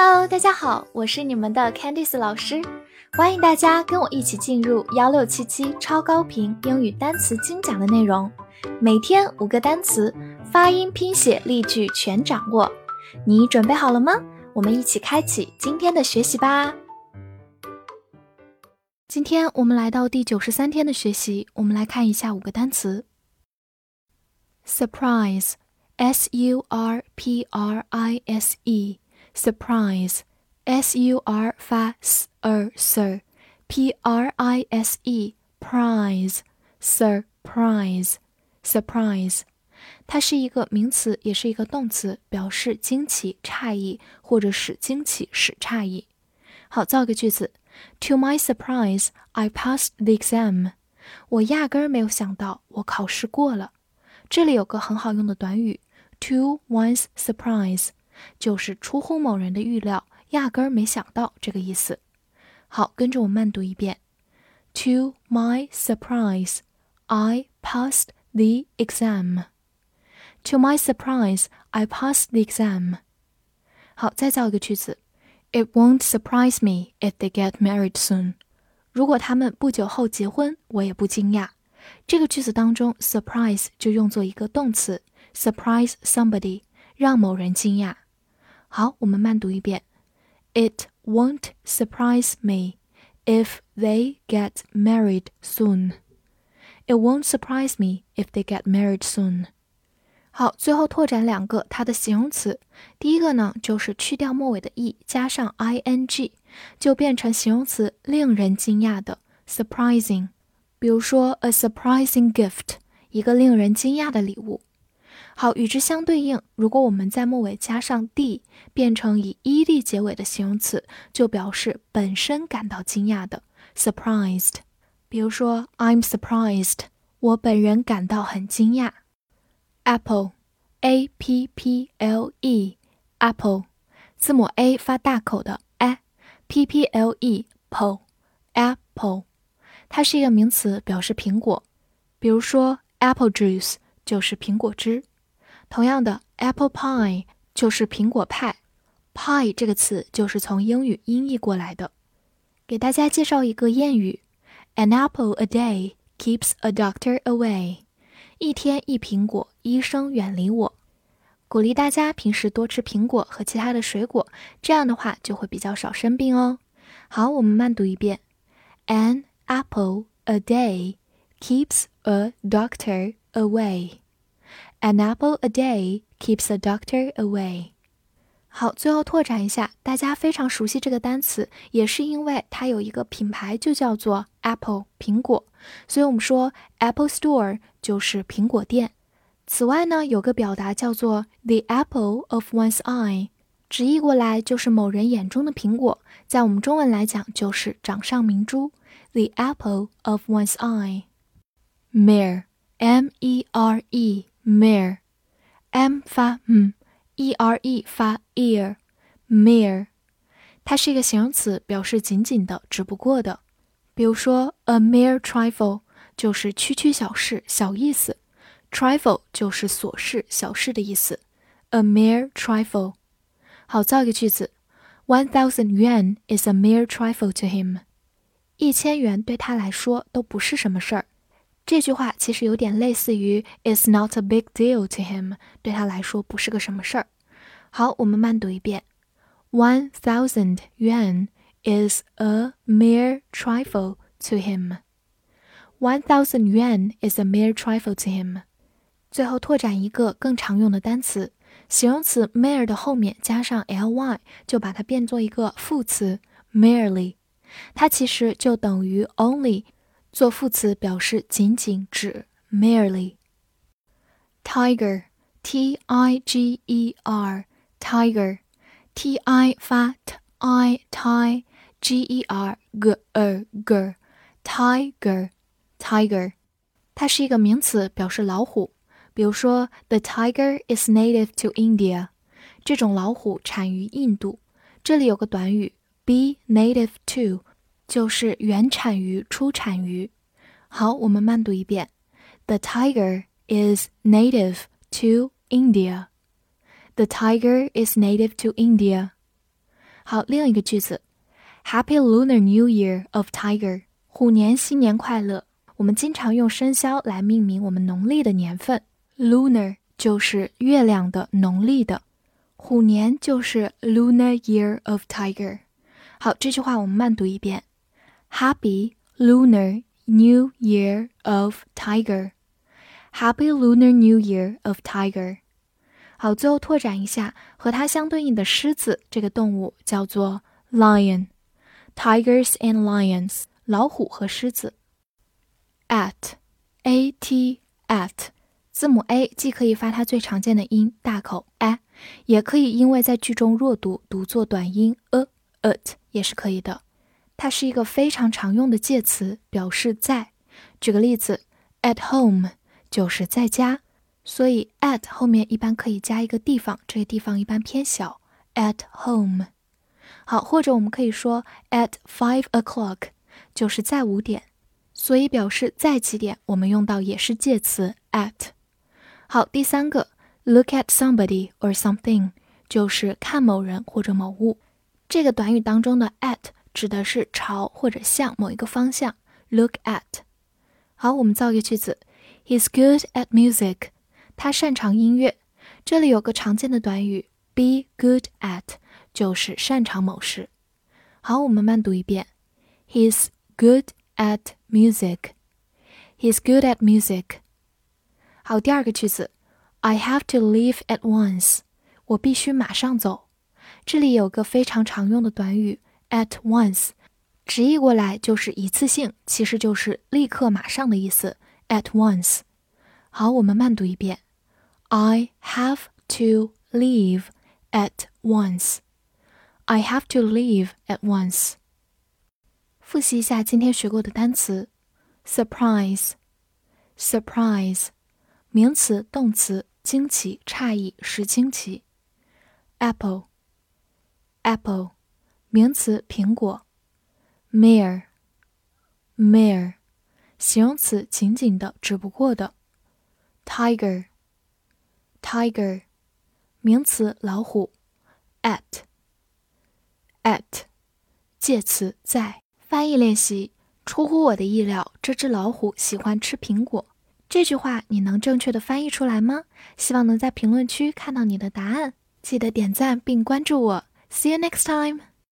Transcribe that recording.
Hello，大家好，我是你们的 Candice 老师，欢迎大家跟我一起进入幺六七七超高频英语单词精讲的内容，每天五个单词，发音、拼写、例句全掌握，你准备好了吗？我们一起开启今天的学习吧。今天我们来到第九十三天的学习，我们来看一下五个单词：surprise，s u r p r i s e。surprise, s u r 发 s r s p r i s e prize surprise surprise，它是一个名词，也是一个动词，表示惊奇、诧异或者使惊奇、使诧异。好，造个句子：To my surprise, I passed the exam。我压根儿没有想到我考试过了。这里有个很好用的短语：to one's surprise。 就是出乎某人的预料，压根儿没想到这个意思。好，跟着我慢读一遍。To my surprise, I passed the exam. To my surprise, I passed the exam. 好，再造一个句子。It won't surprise me if they get married soon. 如果他们不久后结婚，我也不惊讶。这个句子当中，surprise 就用作一个动词，surprise somebody，让某人惊讶。 好，我们慢读一遍。It won't surprise me if they get married soon. It won't surprise me if they get married soon. 好，最后拓展两个它的形容词。第一个呢，就是去掉末尾的 e，加上 i n g，就变成形容词，令人惊讶的 surprising。比如说，a surprising gift，一个令人惊讶的礼物。好，与之相对应，如果我们在末尾加上 d，变成以 ed 结尾的形容词，就表示本身感到惊讶的 surprised。比如说，I'm surprised，我本人感到很惊讶。Apple，a p p l e，apple，字母 a 发大口的 a，p p l e，apple，apple，它是一个名词，表示苹果。比如说，apple juice 就是苹果汁。同样的，apple pie 就是苹果派，pie 这个词就是从英语音译过来的。给大家介绍一个谚语：An apple a day keeps a doctor away。一天一苹果，医生远离我。鼓励大家平时多吃苹果和其他的水果，这样的话就会比较少生病哦。好，我们慢读一遍：An apple a day keeps a doctor away。An apple a day keeps a doctor away。好，最后拓展一下，大家非常熟悉这个单词，也是因为它有一个品牌就叫做 Apple 苹果，所以我们说 Apple Store 就是苹果店。此外呢，有个表达叫做 the apple of one's eye，直译过来就是某人眼中的苹果，在我们中文来讲就是掌上明珠。The apple of one's eye。Mere，M-E-R-E。mere，m 发嗯，e r e 发 ear，mere，它是一个形容词，表示仅仅的、只不过的。比如说，a mere trifle 就是区区小事、小意思，trifle 就是琐事、小事的意思。a mere trifle。好，造一个句子：One thousand yuan is a mere trifle to him。一千元对他来说都不是什么事儿。 这句话其实有点类似于 "It's not a big deal to him"，对他来说不是个什么事儿。好，我们慢读一遍：One thousand yuan is a mere trifle to him. One thousand yuan is a mere trifle to him. 最后拓展一个更常用的单词，形容词 mere 的后面加上 ly，就把它变作一个副词 merely，它其实就等于 only。 做副词表示仅仅指 merely。tiger，t i g e r，tiger，t i 发 t i t，g e r g e g，tiger，tiger，它是一个名词，表示老虎。比如说，the tiger is native to India，这种老虎产于印度。这里有个短语 be native to。 就是原产于、出产于。好，我们慢读一遍：The tiger is native to India. The tiger is native to India. 好，另一个句子，Happy Lunar New Year of Tiger，虎年新年快乐。我们经常用生肖来命名我们农历的年份，Lunar 就是月亮的农历的，虎年就是 Lunar Year of Tiger。好，这句话我们慢读一遍 ，Happy Lunar New Year of Tiger。Happy Lunar New Year of Tiger。好，最后拓展一下，和它相对应的狮子这个动物叫做 lion。Tigers and lions，老虎和狮子。at，a t at，字母 a 既可以发它最常见的音大口 a，也可以因为在句中弱读读作短音 a at 也是可以的。 它是一个非常常用的介词，表示在。举个例子，at home 就是在家。所以 at 后面一般可以加一个地方，这个地方一般偏小。at home，好，或者我们可以说 at five o'clock，就是在五点。所以表示在几点，我们用到也是介词 at。好，第三个 look at somebody or something，就是看某人或者某物。这个短语当中的 at 指的是朝或者向某一个方向。look at。好，我们造一个句子：He's good at music。他擅长音乐，这里有个常见的短语 be good at，就是擅长某事。好，我们慢读一遍：He's good at music. He's good at music. 好，第二个句子：I have to leave at once. 我必须马上走。这里有个非常常用的短语 at once，直译过来就是一次性，其实就是立刻、马上的意思。at once。好，我们慢读一遍。I have to leave at once. I have to leave at once. 复习一下今天学过的单词：surprise，surprise，名词、动词，惊奇、诧异、使惊奇；apple，apple， 名词，苹果；mere，mere，形容词，仅仅的、只不过的；tiger。Tiger，名词，老虎。At，at，介词，在。翻译练习：出乎我的意料，这只老虎喜欢吃苹果。这句话你能正确的翻译出来吗？希望能在评论区看到你的答案。记得点赞并关注我。See you next time.